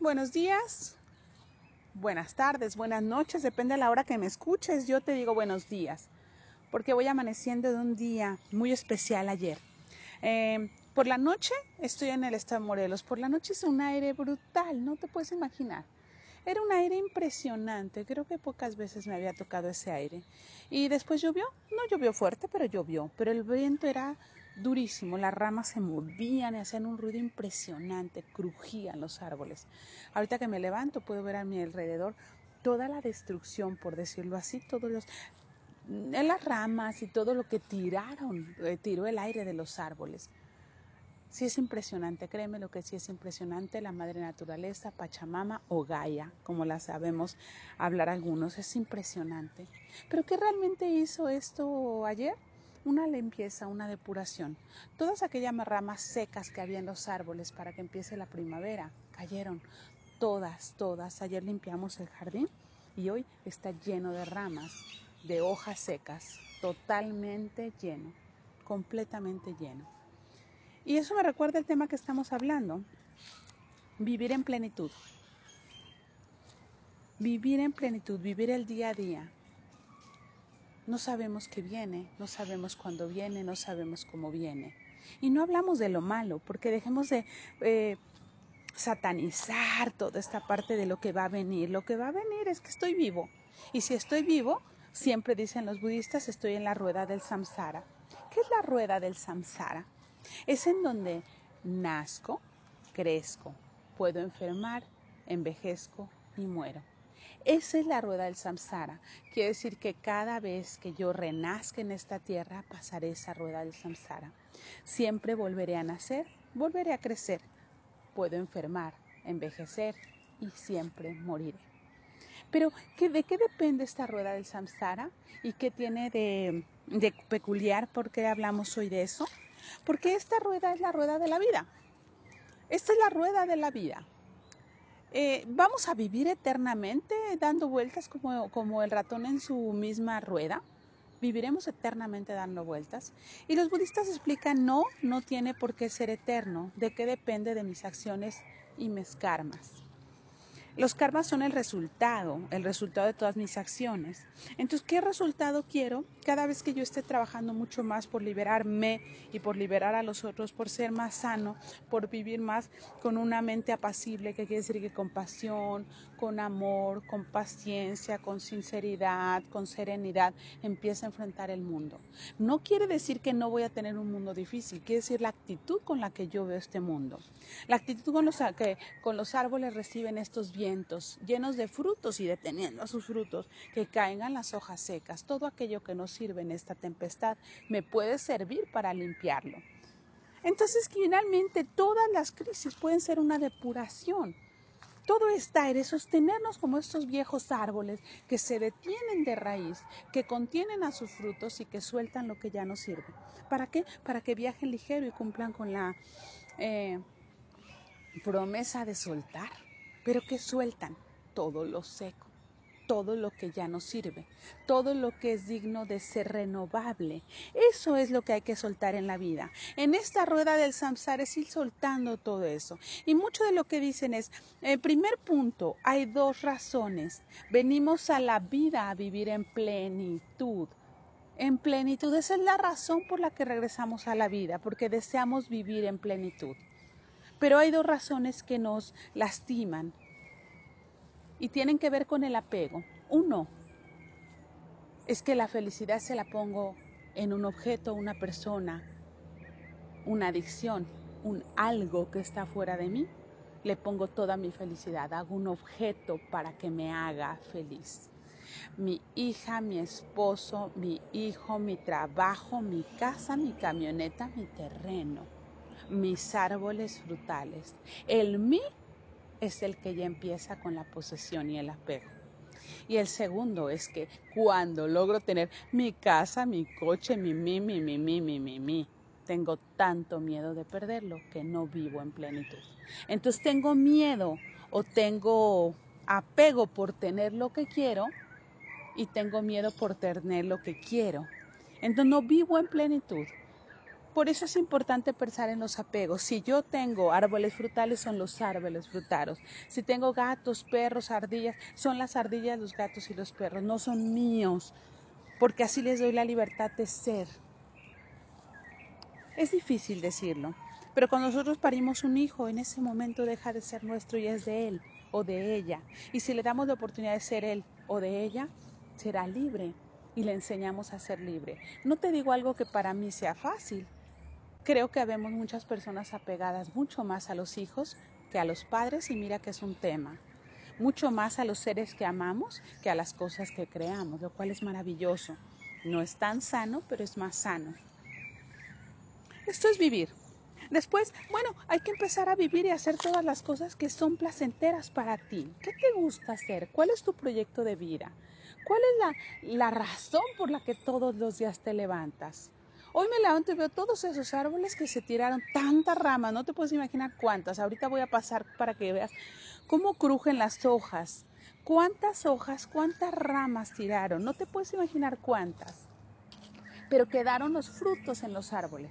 buenos días, buenas tardes, buenas noches, depende de la hora que me escuches. Yo te digo buenos días, porque voy amaneciendo de un día muy especial ayer. Eh, por la noche estoy en el estado de Morelos. Por la noche es un aire brutal, no te puedes imaginar. Era un aire impresionante, creo que pocas veces me había tocado ese aire. Y después llovió, no llovió fuerte, pero llovió, pero el viento era durísimo, las ramas se movían y hacían un ruido impresionante, crujían los árboles. Ahorita que me levanto puedo ver a mi alrededor toda la destrucción, por decirlo así, todos los las ramas y todo lo que tiraron, eh, tiró el aire de los árboles. Sí es impresionante, créeme lo que sí es impresionante, la madre naturaleza, Pachamama o Gaia, como la sabemos hablar algunos, es impresionante. Pero ¿qué realmente hizo esto ayer? Una limpieza, una depuración. Todas aquellas ramas secas que había en los árboles para que empiece la primavera cayeron. Todas, todas. Ayer limpiamos el jardín y hoy está lleno de ramas, de hojas secas, totalmente lleno, completamente lleno. Y eso me recuerda el tema que estamos hablando, vivir en plenitud. Vivir en plenitud, vivir el día a día, no sabemos qué viene, no sabemos cuándo viene, no sabemos cómo viene. Y no hablamos de lo malo, porque dejemos de eh, satanizar toda esta parte de lo que va a venir. Lo que va a venir es que estoy vivo. Y si estoy vivo, siempre dicen los budistas, estoy en la rueda del samsara. ¿Qué es la rueda del samsara? Es en donde nazco, crezco, puedo enfermar, envejezco y muero. Esa es la rueda del samsara. Quiere decir que cada vez que yo renazca en esta tierra, pasaré esa rueda del samsara. Siempre volveré a nacer, volveré a crecer. Puedo enfermar, envejecer y siempre moriré. Pero, ¿de qué depende esta rueda del samsara? ¿Y qué tiene de, de peculiar? ¿Por qué hablamos hoy de eso? Porque esta rueda es la rueda de la vida. Esta es la rueda de la vida. Eh, vamos a vivir eternamente dando vueltas como, como el ratón en su misma rueda. Viviremos eternamente dando vueltas. Y los budistas explican, no, no tiene por qué ser eterno. ¿De qué depende de mis acciones y mis karmas? Los karmas son el resultado, el resultado de todas mis acciones. Entonces, ¿qué resultado quiero? Cada vez que yo esté trabajando mucho más por liberarme y por liberar a los otros, por ser más sano, por vivir más con una mente apacible, que quiere decir que con pasión, con amor, con paciencia, con sinceridad, con serenidad, empieza a enfrentar el mundo. No quiere decir que no voy a tener un mundo difícil, quiere decir la actitud con la que yo veo este mundo. La actitud con los que con los árboles reciben estos bienes llenos de frutos y deteniendo a sus frutos, que caigan las hojas secas. Todo aquello que nos sirve en esta tempestad me puede servir para limpiarlo. Entonces, finalmente, todas las crisis pueden ser una depuración. Todo este aire, sostenernos como estos viejos árboles que se detienen de raíz, que contienen a sus frutos y que sueltan lo que ya no sirve. ¿Para qué? Para que viajen ligero y cumplan con la eh, promesa de soltar pero que sueltan todo lo seco, todo lo que ya no sirve, todo lo que es digno de ser renovable. Eso es lo que hay que soltar en la vida. En esta rueda del samsara es ir soltando todo eso. Y mucho de lo que dicen es, primer punto, hay dos razones. Venimos a la vida a vivir en plenitud en plenitud. Esa es la razón por la que regresamos a la vida, porque deseamos vivir en plenitud. Pero hay dos razones que nos lastiman y tienen que ver con el apego. Uno es que la felicidad se la pongo en un objeto, una persona, una adicción, un algo que está fuera de mí. Le pongo toda mi felicidad, hago un objeto para que me haga feliz. Mi hija, mi esposo, mi hijo, mi trabajo, mi casa, mi camioneta, mi terreno mis árboles frutales. El mí es el que ya empieza con la posesión y el apego. Y el segundo es que cuando logro tener mi casa, mi coche, mi mi, mi, mi, mi, mi, mi, mi, tengo tanto miedo de perderlo que no vivo en plenitud. Entonces tengo miedo o tengo apego por tener lo que quiero y tengo miedo por tener lo que quiero. Entonces no vivo en plenitud. Por eso es importante pensar en los apegos. Si yo tengo árboles frutales, son los árboles frutales. Si tengo gatos, perros, ardillas, son las ardillas, los gatos y los perros. No son míos, porque así les doy la libertad de ser. Es difícil decirlo, pero cuando nosotros parimos un hijo, en ese momento deja de ser nuestro y es de él o de ella. Y si le damos la oportunidad de ser él o de ella, será libre y le enseñamos a ser libre. No te digo algo que para mí sea fácil, Creo que habemos muchas personas apegadas mucho más a los hijos que a los padres y mira que es un tema. Mucho más a los seres que amamos que a las cosas que creamos, lo cual es maravilloso. No es tan sano, pero es más sano. Esto es vivir. Después, bueno, hay que empezar a vivir y hacer todas las cosas que son placenteras para ti. ¿Qué te gusta hacer? ¿Cuál es tu proyecto de vida? ¿Cuál es la, la razón por la que todos los días te levantas? Hoy me levanto y veo todos esos árboles que se tiraron tantas ramas, no te puedes imaginar cuántas. Ahorita voy a pasar para que veas cómo crujen las hojas. ¿Cuántas hojas, cuántas ramas tiraron? No te puedes imaginar cuántas. Pero quedaron los frutos en los árboles.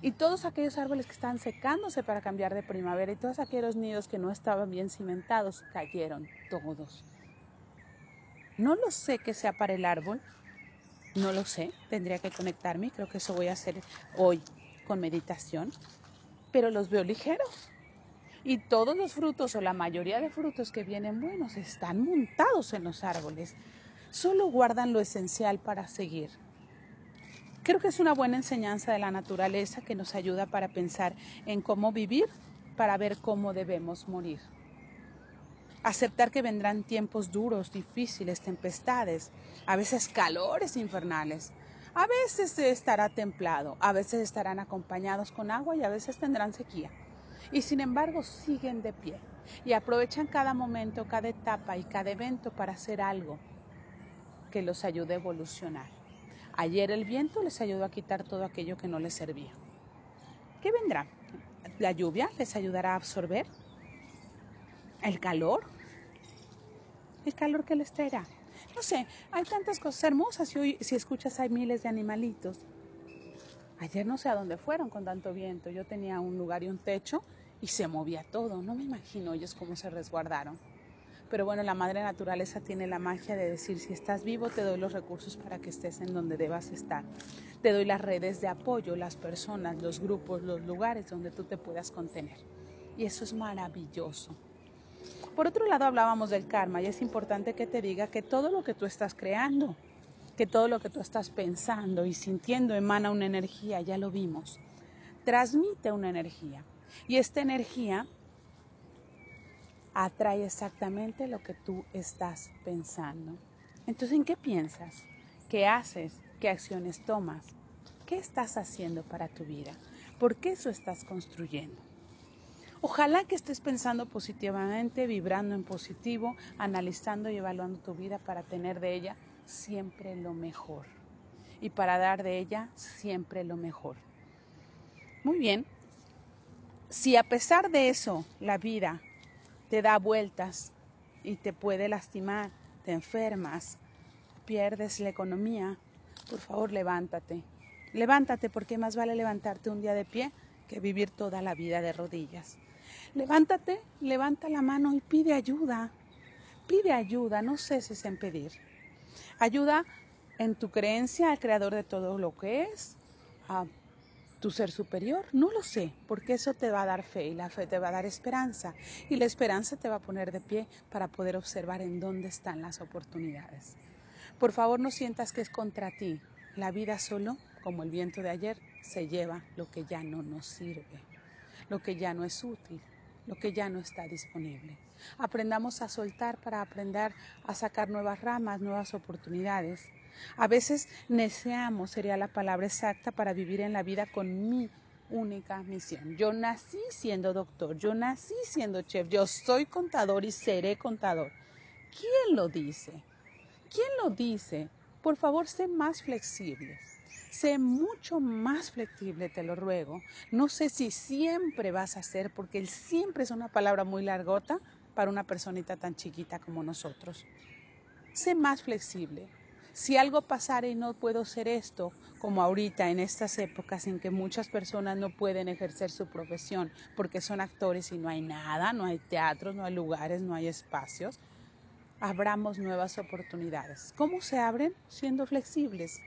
Y todos aquellos árboles que estaban secándose para cambiar de primavera y todos aquellos nidos que no estaban bien cimentados cayeron todos. No lo sé que sea para el árbol, no lo sé, tendría que conectarme, creo que eso voy a hacer hoy con meditación, pero los veo ligeros. Y todos los frutos o la mayoría de frutos que vienen buenos están montados en los árboles. Solo guardan lo esencial para seguir. Creo que es una buena enseñanza de la naturaleza que nos ayuda para pensar en cómo vivir, para ver cómo debemos morir aceptar que vendrán tiempos duros, difíciles, tempestades, a veces calores infernales. A veces estará templado, a veces estarán acompañados con agua y a veces tendrán sequía. Y sin embargo siguen de pie y aprovechan cada momento, cada etapa y cada evento para hacer algo que los ayude a evolucionar. Ayer el viento les ayudó a quitar todo aquello que no les servía. ¿Qué vendrá? ¿La lluvia les ayudará a absorber? El calor, el calor que les traerá. No sé, hay tantas cosas hermosas y hoy si escuchas hay miles de animalitos. Ayer no sé a dónde fueron con tanto viento. Yo tenía un lugar y un techo y se movía todo. No me imagino ellos cómo se resguardaron. Pero bueno, la madre naturaleza tiene la magia de decir, si estás vivo, te doy los recursos para que estés en donde debas estar. Te doy las redes de apoyo, las personas, los grupos, los lugares donde tú te puedas contener. Y eso es maravilloso. Por otro lado, hablábamos del karma y es importante que te diga que todo lo que tú estás creando, que todo lo que tú estás pensando y sintiendo emana una energía, ya lo vimos, transmite una energía. Y esta energía atrae exactamente lo que tú estás pensando. Entonces, ¿en qué piensas? ¿Qué haces? ¿Qué acciones tomas? ¿Qué estás haciendo para tu vida? ¿Por qué eso estás construyendo? Ojalá que estés pensando positivamente, vibrando en positivo, analizando y evaluando tu vida para tener de ella siempre lo mejor y para dar de ella siempre lo mejor. Muy bien, si a pesar de eso la vida te da vueltas y te puede lastimar, te enfermas, pierdes la economía, por favor levántate. Levántate porque más vale levantarte un día de pie que vivir toda la vida de rodillas. Levántate, levanta la mano y pide ayuda. Pide ayuda, no ceses en pedir. Ayuda en tu creencia al creador de todo lo que es, a tu ser superior, no lo sé, porque eso te va a dar fe y la fe te va a dar esperanza y la esperanza te va a poner de pie para poder observar en dónde están las oportunidades. Por favor, no sientas que es contra ti. La vida solo, como el viento de ayer, se lleva lo que ya no nos sirve, lo que ya no es útil lo que ya no está disponible. Aprendamos a soltar para aprender a sacar nuevas ramas, nuevas oportunidades. A veces neceamos, sería la palabra exacta, para vivir en la vida con mi única misión. Yo nací siendo doctor, yo nací siendo chef, yo soy contador y seré contador. ¿Quién lo dice? ¿Quién lo dice? Por favor, sé más flexible. Sé mucho más flexible, te lo ruego. No sé si siempre vas a ser, porque el siempre es una palabra muy largota para una personita tan chiquita como nosotros. Sé más flexible. Si algo pasara y no puedo ser esto, como ahorita en estas épocas en que muchas personas no pueden ejercer su profesión porque son actores y no hay nada, no hay teatros, no hay lugares, no hay espacios, abramos nuevas oportunidades. ¿Cómo se abren? Siendo flexibles.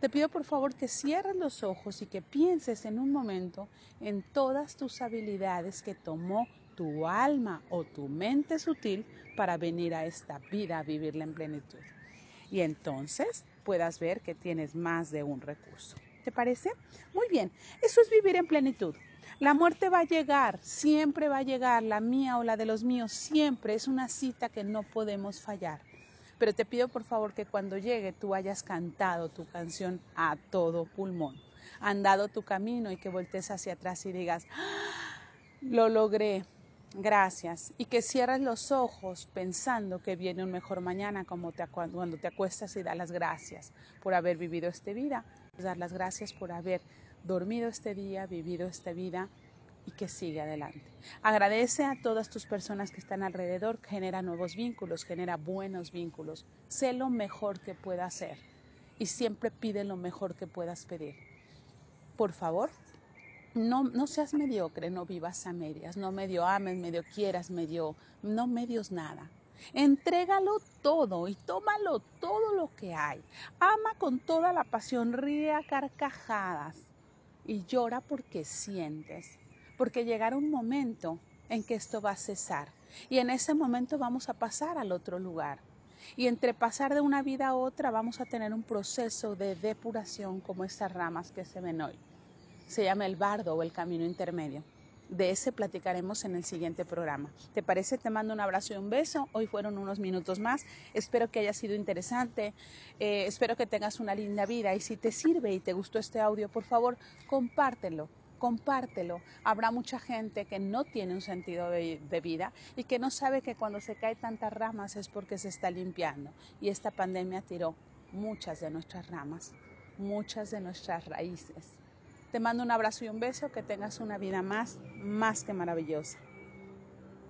Te pido por favor que cierres los ojos y que pienses en un momento en todas tus habilidades que tomó tu alma o tu mente sutil para venir a esta vida a vivirla en plenitud. Y entonces puedas ver que tienes más de un recurso. ¿Te parece? Muy bien, eso es vivir en plenitud. La muerte va a llegar, siempre va a llegar, la mía o la de los míos, siempre es una cita que no podemos fallar. Pero te pido por favor que cuando llegue tú hayas cantado tu canción a todo pulmón, andado tu camino y que voltees hacia atrás y digas, ¡Ah! lo logré, gracias. Y que cierres los ojos pensando que viene un mejor mañana como te, cuando te acuestas y das las gracias por haber vivido esta vida, dar las gracias por haber dormido este día, vivido esta vida y que siga adelante. Agradece a todas tus personas que están alrededor, genera nuevos vínculos, genera buenos vínculos. Sé lo mejor que puedas hacer y siempre pide lo mejor que puedas pedir. Por favor, no, no seas mediocre, no vivas a medias, no medio ames, medio quieras, medio, no medios nada. Entrégalo todo y tómalo todo lo que hay. Ama con toda la pasión, ríe a carcajadas y llora porque sientes, porque llegará un momento en que esto va a cesar y en ese momento vamos a pasar al otro lugar. Y entre pasar de una vida a otra vamos a tener un proceso de depuración como estas ramas que se ven hoy se llama el bardo o el camino intermedio. De ese platicaremos en el siguiente programa. ¿Te parece? Te mando un abrazo y un beso. Hoy fueron unos minutos más. Espero que haya sido interesante. Eh, espero que tengas una linda vida. Y si te sirve y te gustó este audio, por favor, compártelo. Compártelo. Habrá mucha gente que no tiene un sentido de, vida y que no sabe que cuando se cae tantas ramas es porque se está limpiando. Y esta pandemia tiró muchas de nuestras ramas, muchas de nuestras raíces te mando un abrazo y un beso, que tengas una vida más, más que maravillosa.